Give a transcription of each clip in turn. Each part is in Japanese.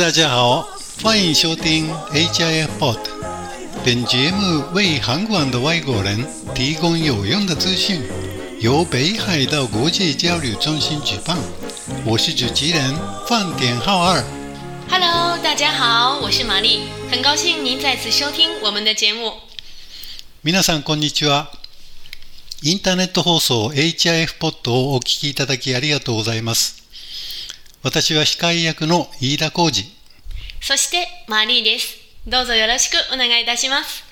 大家好，欢迎收听 HIF Pod。本节目为韩国的外国人提供有用的资讯，由北海道国际交流中心举办。我是主持人范点浩二。 Hello，大家好，我是玛丽，很高兴您再次收听我们的节目。皆さんこんにちは。インターネット放送 HIF ポッドをお聞きいただきありがとうございます。 私は司会役の飯田浩二。そしてマリーです。どうぞよろしくお願いいたします。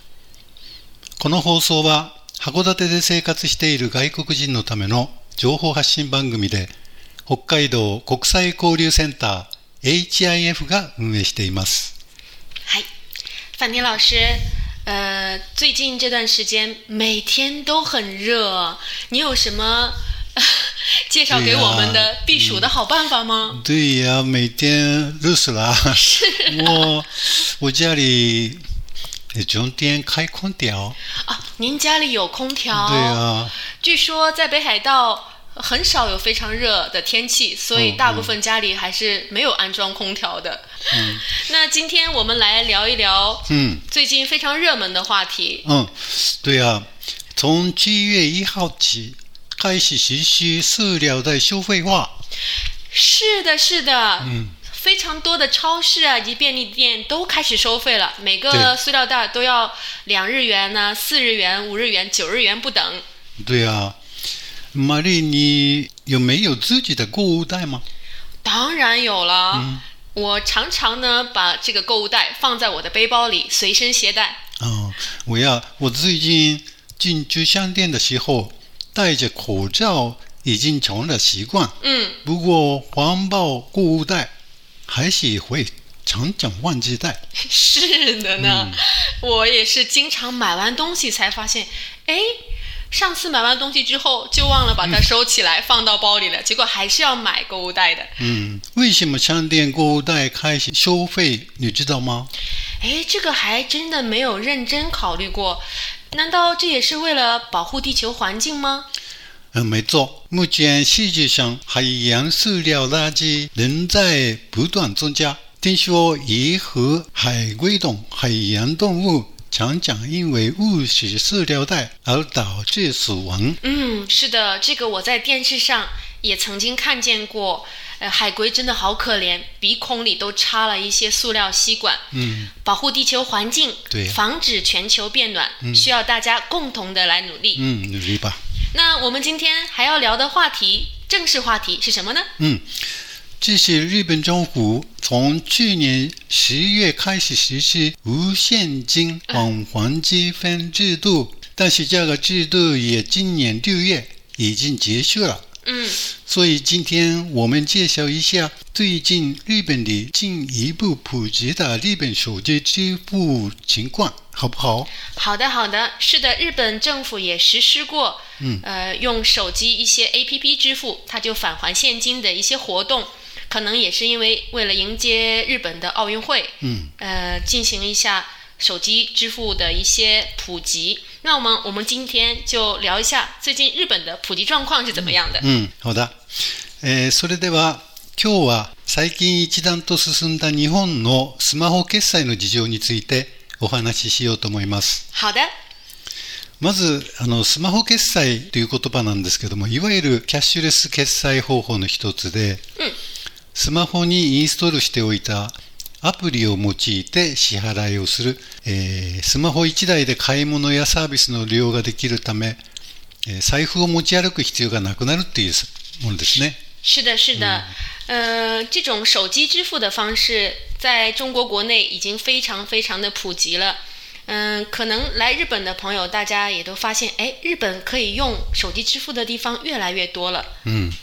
この放送は函館で生活している外国人のための情報発信番組で北海道国際交流センター HIF が運営しています。嗨，范田老师，呃，最近这段时间每天都很热，你有什么、呃 介绍给我们的避暑的好办法吗？对呀，每天热死了。是我我家里呃中间开空调。啊，您家里有空调？对啊，据说在北海道很少有非常热的天气，所以嗯大部分家里还是没有安装空调的。嗯那今天我们来聊一聊嗯最近非常热门的话题。嗯，对啊，从七月一号起开始实施塑料的收费化。是的，是的，嗯，非常多的超市啊以及便利店都开始收费了，每个塑料袋都要两日元呢、四日元、五日元、九日元不等。对啊，玛丽，你有没有自己的购物袋吗？当然有了，嗯我常常呢把这个购物袋放在我的背包里，随身携带。哦，我呀，我最近进去商店的时候戴着口罩已经成了习惯，嗯，不过环保购物袋还是会常常忘记带。是的呢，我也是经常买完东西才发现，哎，上次买完东西之后就忘了把它收起来、放到包里了，结果还是要买购物袋的。嗯，为什么商店购物袋开始收费？你知道吗？哎，这个还真的没有认真考虑过，难道这也是为了保护地球环境吗？嗯，没错。目前世界上海洋塑料垃圾仍在不断增加。听说鱼和海龟等海洋动物常常因为误食塑料袋而导致死亡。嗯，是的，这个我在电视上也曾经看见过。呃，海龟真的好可怜，鼻孔里都插了一些塑料吸管。嗯，保护地球环境，对防止全球变暖，需要大家共同的来努力。嗯，努力吧。那我们今天还要聊的话题，正式话题是什么呢？嗯，这是日本政府从去年十月开始实施无现金返还积分制度，但是这个制度也今年六月已经结束了。嗯，所以今天我们介绍一下最近日本的进一步普及的日本手机支付情况，好不好？好的，好的，是的，日本政府也实施过，嗯呃，用手机一些 APP 支付，它就返还现金的一些活动，可能也是因为为了迎接日本的奥运会，嗯，呃，进行一下手机支付的一些普及。那我们我们今天就聊一下最近日本的普及状况是怎么样的。うん、そうだ。えーそれでは今日は最近一段と進んだ日本のスマホ決済の事情についてお話ししようと思います。好的，まず、あの、スマホ決済という言葉なんですけども、いわゆるキャッシュレス決済方法の一つで、うんスマホにインストールしておいたアプリを用いて支払いをする、えースマホ1台で買い物やサービスの利用ができるため、えー財布を持ち歩く必要がなくなるっていうものですね。是的，是的，呃，这种手机支付的方式在中国国内已经非常非常的普及了。嗯，可能来日本的朋友，大家也都发现，哎，日本可以用手机支付的地方越来越多了，うん。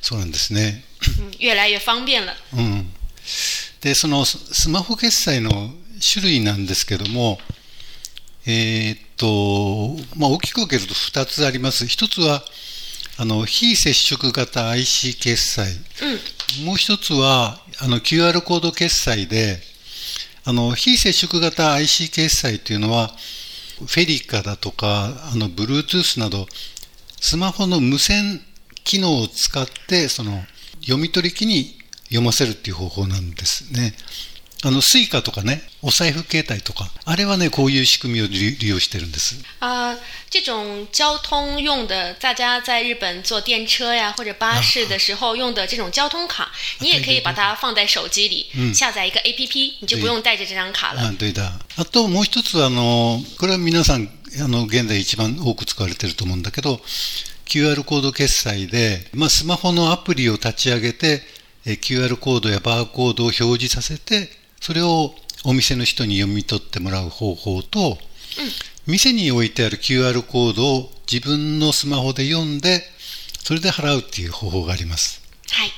そうなんですね。嗯，越来越方便了。うん。で、そのススマホ決済の種類なんですけども、えーっと、まあ、大きく分けると2つあります。1つは、あの、非接触型 IC 決済。嗯もう一つは、あの、QR コード決済で、あの、非接触型 IC 決済というのは、フェリカだとか、あの、Bluetooth など、スマホの無線機能を使って、その、読み取り機に読ませるっていう方法なんですね。あの、 Suica とかね、お財布携帯とか、あれはね、こういう仕組みを利利用してるんです。啊、这种交通用的，大家在日本坐电车呀或者巴士的时候用的这种交通卡，你也可以把它放在手机里，下载一个 APP，你就不用带着这张卡了。あ、对だ。あともう一つ、あの、これは皆さん、あの、現在一番多く使われてると思うんだけど、QR コード決済で、まあ、スマホのアプリを立ち上げて、えー QR コードやバーコードを表示させて、それをお店の人に読み取ってもらう方法と、店に置いてある QR コードを自分のスマホで読んで、それで払うっていう方法があります。嗨，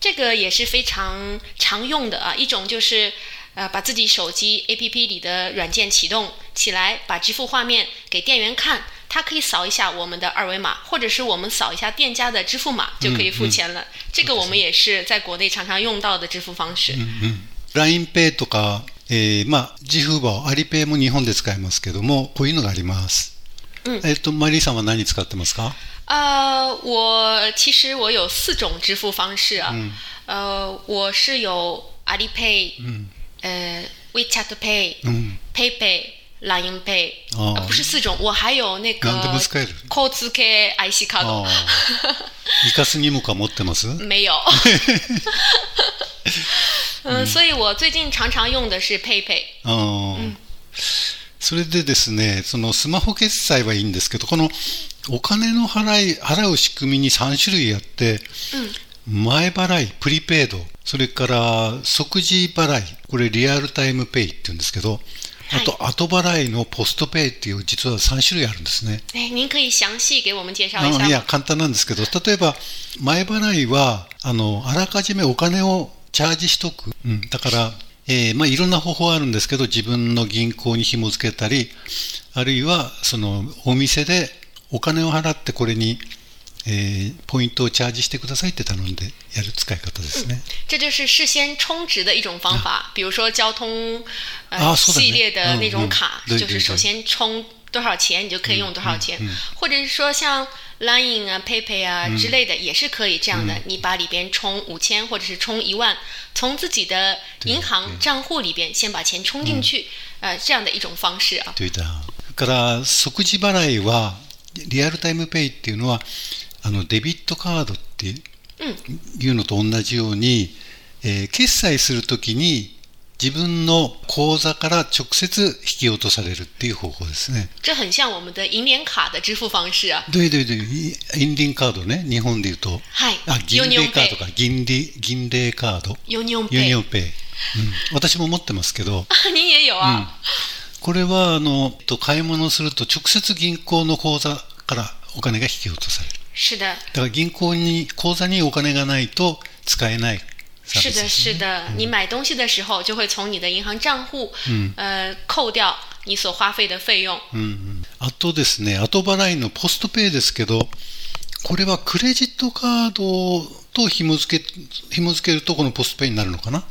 这个也是非常常用的啊，一种就是呃把自己手机 APP 里的软件启动起来，把支付画面给店员看，他可以扫一下我们的二维码，或者是我们扫一下店家的支付码就可以付钱了。这个我们也是在国内常常用到的支付方式。 LINEPay とか、えーまあ、ジフーバー、アリペイも日本で使えますけども、こういうのがあります。えっと、マリーさんは何使ってますか呃，我其实我有四种支付方式啊，呃，我是有阿里 Pay，呃，WeChat Pay，うん。 PayPay、 Line Pay，哦。呃，不是四种，我还有那个交通系 IC 卡あ的，あ。イカスニモカ持ってます没有。嗯，所以我最近常常用的是 PayPay。ああそれでですね、そのスマホ決済はいいんですけど、このお金の払い、払う仕組みに3種類あって、前払い、プリペイド、それから即時払い、これリアルタイムペイって言うんですけど、あと後払いのポストペイっていう実は3種類あるんですね。哎，您可以详细给我们介绍一下あいや、吗？簡単なんですけど、例えば、前払いは、あの、あらかじめお金をチャージしとく。うん、だから、えーまあ、いろんな方法あるんですけど、自分の銀行に紐付けたり、あるいは、その、お店でお金を払ってこれに、えーポイントをチャージしてくださいって頼んでやる使い方ですね。这就是事先充值的一种方法，比如说交通系列的那种卡，对对就是首对先充多少钱，你就可以用多少钱，或者是说像 Line 啊、PayPay 啊之类的，也是可以这样的。你把里边充五千或者是充一万，从自己的银行账户里边先把钱充进去，呃，这样的一种方式啊。といった。それから、即時払いは、リアルタイムペイっていうのは、あの、デビットカードっていうのと同じように、えー決済するときに、自分の口座から直接引き落とされるっていう方法ですね。这很像我们的银联卡的支付方式啊。で、で、で、インリンカードね、日本で言うと、はい。あ、銀ユニオンペイ。聯カードか、銀聯、銀聯カード、ユニオンペイ。ユニオンペイ。うん、私も持ってますけど、啊，您也有啊？これは、あの、と買い物をすると直接銀行の口座からお金が引き落とされる。是的。だから銀行に、口座にお金がないと使えない是的，是的，你买东西的时候就会从你的银行账户，呃，扣掉你所花费的费用。うんうん。あとですね、後払いのポストペイですけど、これはクレジットカードと紐付け、紐付けるとこのポストペイになるのかな？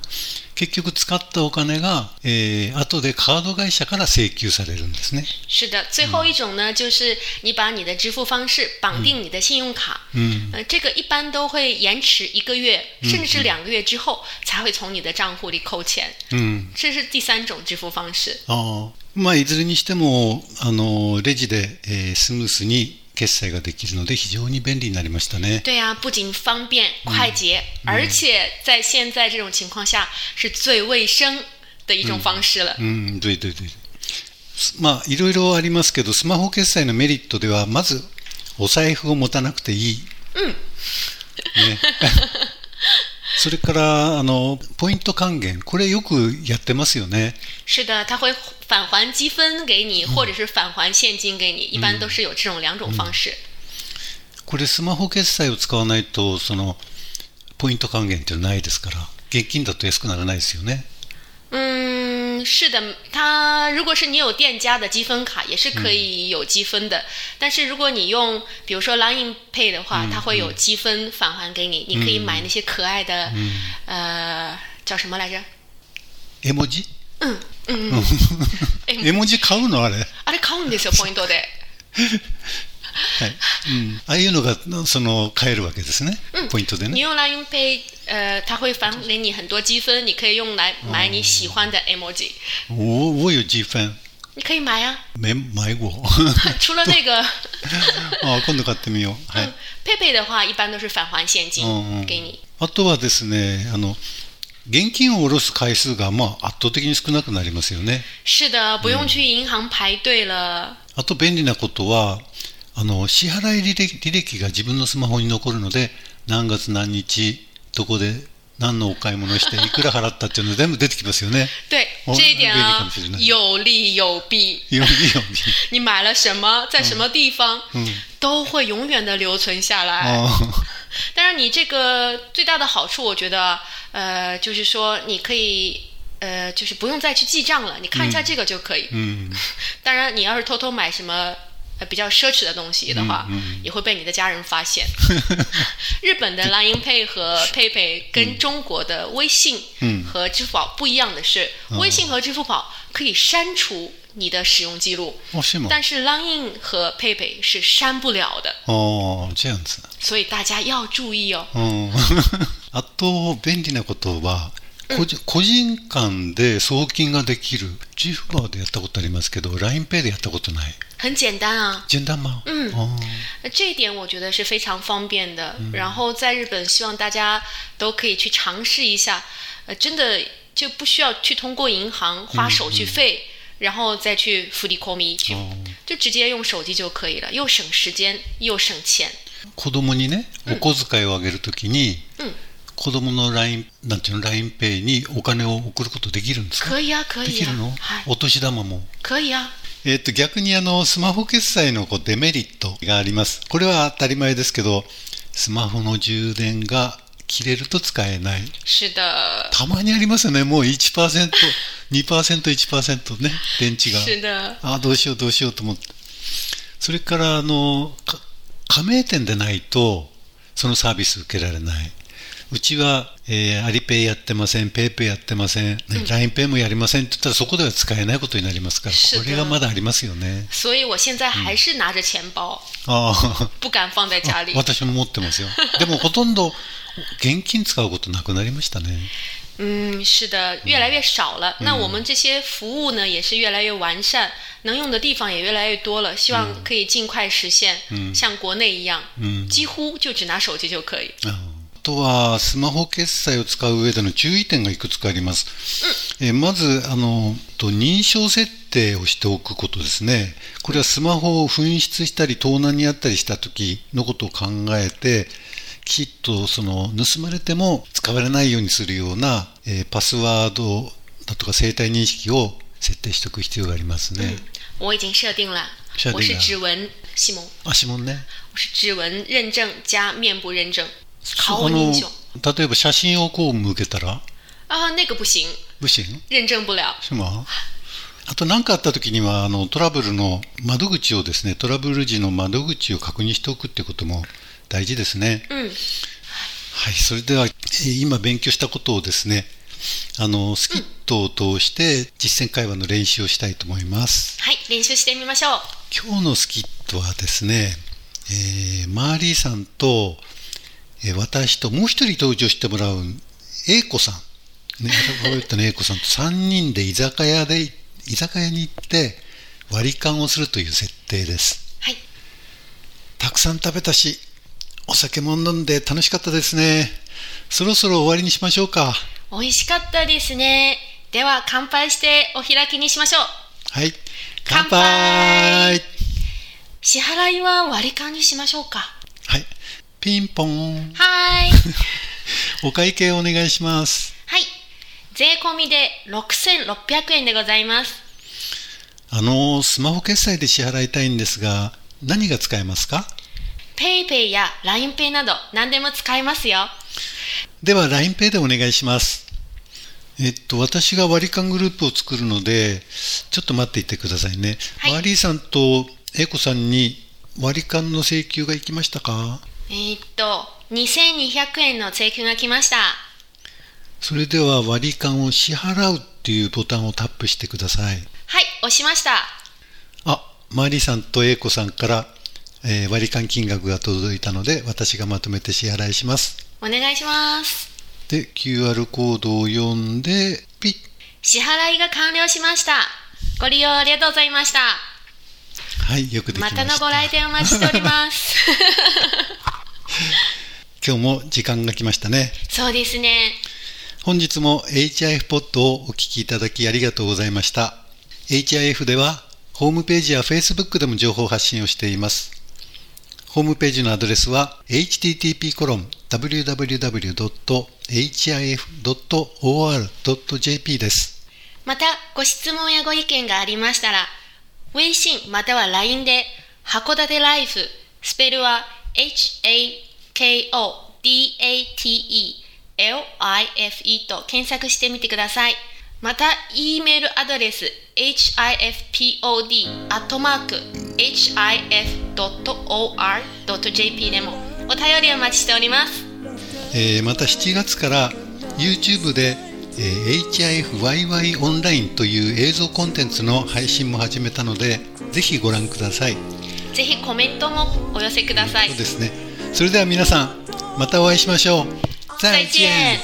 結局使ったお金が、えー、後でカード会社から請求されるんですね。是的，最后一种呢，就是你把你的支付方式绑定你的信用卡，嗯，呃，这个一般都会延迟一个月，甚至是两个月之后才会从你的账户里扣钱。うん。这是第三种支付方式。ああまあ、いずれにしても、あの、レジで、えースムースに決済ができるので非常に便利になりましたね。对呀、不仅方便快捷，而且在现在这种情况下是最卫生的一种方式了。うん、对对对。すまあ、いろいろありますけど、スマホ決済のメリットでは、まず、お財布を持たなくていい。ね。それから、あの、ポイント還元。これよくやってますよね。是的，它会返还积分给你，或者是返还现金给你，一般都是有这种两种方式。これスマホ決済を使わないと、その、ポイント還元っていうのはないですから、現金だと安くならないですよね。嗯，是的，它如果是你有店家的积分卡，也是可以有积分的。但是如果你用比如说 Line Pay 的话，它会有积分返还给你，你可以买那些可爱的，呃，叫什么来着？絵文字 うんうんうんえ絵文字買うのあれ。はい。あれ買うんですよポイントで うん。ああいうのが、その、買えるわけですね。ポイントでね。你用 Line Pay，呃，它会返给你很多积分，你可以用来买你喜欢的 emoji，、我我有积分。你可以买啊。没买过。除了那个，あ今度買ってみよう。はい。嗯，PayPay 的话，一般都是返还现金给你。あとはですね、あの、現金を下ろす回数が、まあ、圧倒的に少なくなりますよね。是的，不用去银行排队了。あと便利なことは、あの、支払い履歴履歴が自分のスマホに残るので、何月何日、どこで何のお買い物して、いくら払ったっていうの全部出てきますよね。对，哦这一点啊有利有弊。よりより。你买了什么，在什么地方，嗯都会永远的留存下来。あ当然，你这个最大的好处，我觉得，呃，就是说你可以，呃，就是不用再去记账了，你看一下这个就可以。うん。当然，你要是偷偷买什么呃比较奢侈的东西的话，嗯也会被你的家人发现。日本的 Line Pay 和 PayPay 跟中国的微信嗯和支付宝不一样的是，微信和支付宝可以删除你的使用记录，もしも。但是 Line 和 PayPay 是删不了的，ああ、这样子。所以大家要注意哦。うん。あと、便利なことは、 個人個人間で送金ができる。ジフバーでやったことありますけど、LINEPay でやったことない。很简单啊，简单吗？嗯哦那这一点我觉得是非常方便的。然后在日本，希望大家都可以去尝试一下，呃，真的就不需要去通过银行花手续费，然后再去福利コミ去，哦就直接用手机就可以了，又省时间又省钱。子供にね、お小遣いをあげるときに、うん子供の LINE、なんていうの、LINEPay にお金を送ることできるんですか？可以啊，可以啊できるの、はいお年玉も。可以啊。えっと逆にあのスマホ決済のこうデメリットがあります。これは当たり前ですけど、スマホの充電が切れると使えない。たまにありますよね。もう1%、2%、1%ね、電池が。あどうしようどうしようと思って。それから、あの、か加盟店でないと、そのサービス受けられない。うちは、えー Alipay やってません、 PayPay やってません、ね、 LINE Pay もやりませんって言ったらそこでは使えないことになりますから、これがまだありますよね。所以我现在还是拿着钱包，ああ。不敢放在家里。私も持ってますよ。でもほとんど現金使うことなくなりましたね。嗯，是的，越来越少了。那我们这些服务呢，也是越来越完善，能用的地方也越来越多了。希望可以尽快实现，像国内一样，嗯几乎就只拿手机就可以。ああとは、スマホ決済を使う上での注意点がいくつかあります。えーまず、あの、と認証設定をしておくことですね。これはスマホを紛失したり盗難にあったりした時のことを考えて、きちっとその盗まれても使われないようにするような、えーパスワードだとか生体認識を設定しておく必要がありますね。我已经设定了，设定了我是指纹西蒙，あ、指紋ね。我是指纹认证加面部认证，あ顔認証。の例えば写真をこう向けたら、啊，那个不行，不行认证不了。しまあと何かあった時にはあのトラブルの窓口をですねトラブル時の窓口を確認しておくってことも大事ですね。嗯，はいそれではえー今勉強したことをですねあのスキットを通して実践会話の練習をしたいと思います。はい、練習してみましょう。今日のスキットはですね、えーマーリーさんと、えー私ともう一人登場してもらう A 子さん、ね、アルファベットの A 子さんと3人で居酒屋で居酒屋に行って割り勘をするという設定です。はい、たくさん食べたしお酒も飲んで楽しかったですね。そろそろ終わりにしましょうか。美味しかったですね。では乾杯してお開きにしましょう。はい。乾杯。支払いは割り勘にしましょうか。はいピンポンはーい。お会計お願いしますはい。税込みで6600円でございます。あの、スマホ決済で支払いたいんですが、何が使えますか？PayPay や LINEPay など何でも使えますよ。では LINEPay でお願いします。えっと、私が割り勘グループを作るので、ちょっと待っていてくださいね。はいマーリーさんと英子さんに割り勘の請求が行きましたか？えーっと、2200円の請求が来ました。それでは割り勘を支払うっていうボタンをタップしてください。はい、押しました。あ、マリさんと英子さんから、えー割り勘金額が届いたので、私がまとめて支払いします。お願いします。で、QR コードを読んで、ピッ。支払いが完了しました。ご利用ありがとうございました。はい、よくできました。またのご来店お待ちしております。今日も時間が来ましたね。そうですね。本日も HIF ポッドをお聞きいただきありがとうございました。HIF では、ホームページや Facebook でも情報発信をしています。ホームページのアドレスは http://www.hif.or.jp です。また、ご質問やご意見がありましたら、微信または LINE で、函館ライフ、スペルは HAKODATELIFE と検索してみてください。また、e メールアドレス HIFPOD アットマーク HIF.OR.JP でもお便りお待ちしております。えーまた7月から YouTube で、えー HIFYY オンラインという映像コンテンツの配信も始めたので、ぜひご覧ください。ぜひコメントもお寄せくださいそう。ですね。それでは皆さん、またお会いしましょう。再见。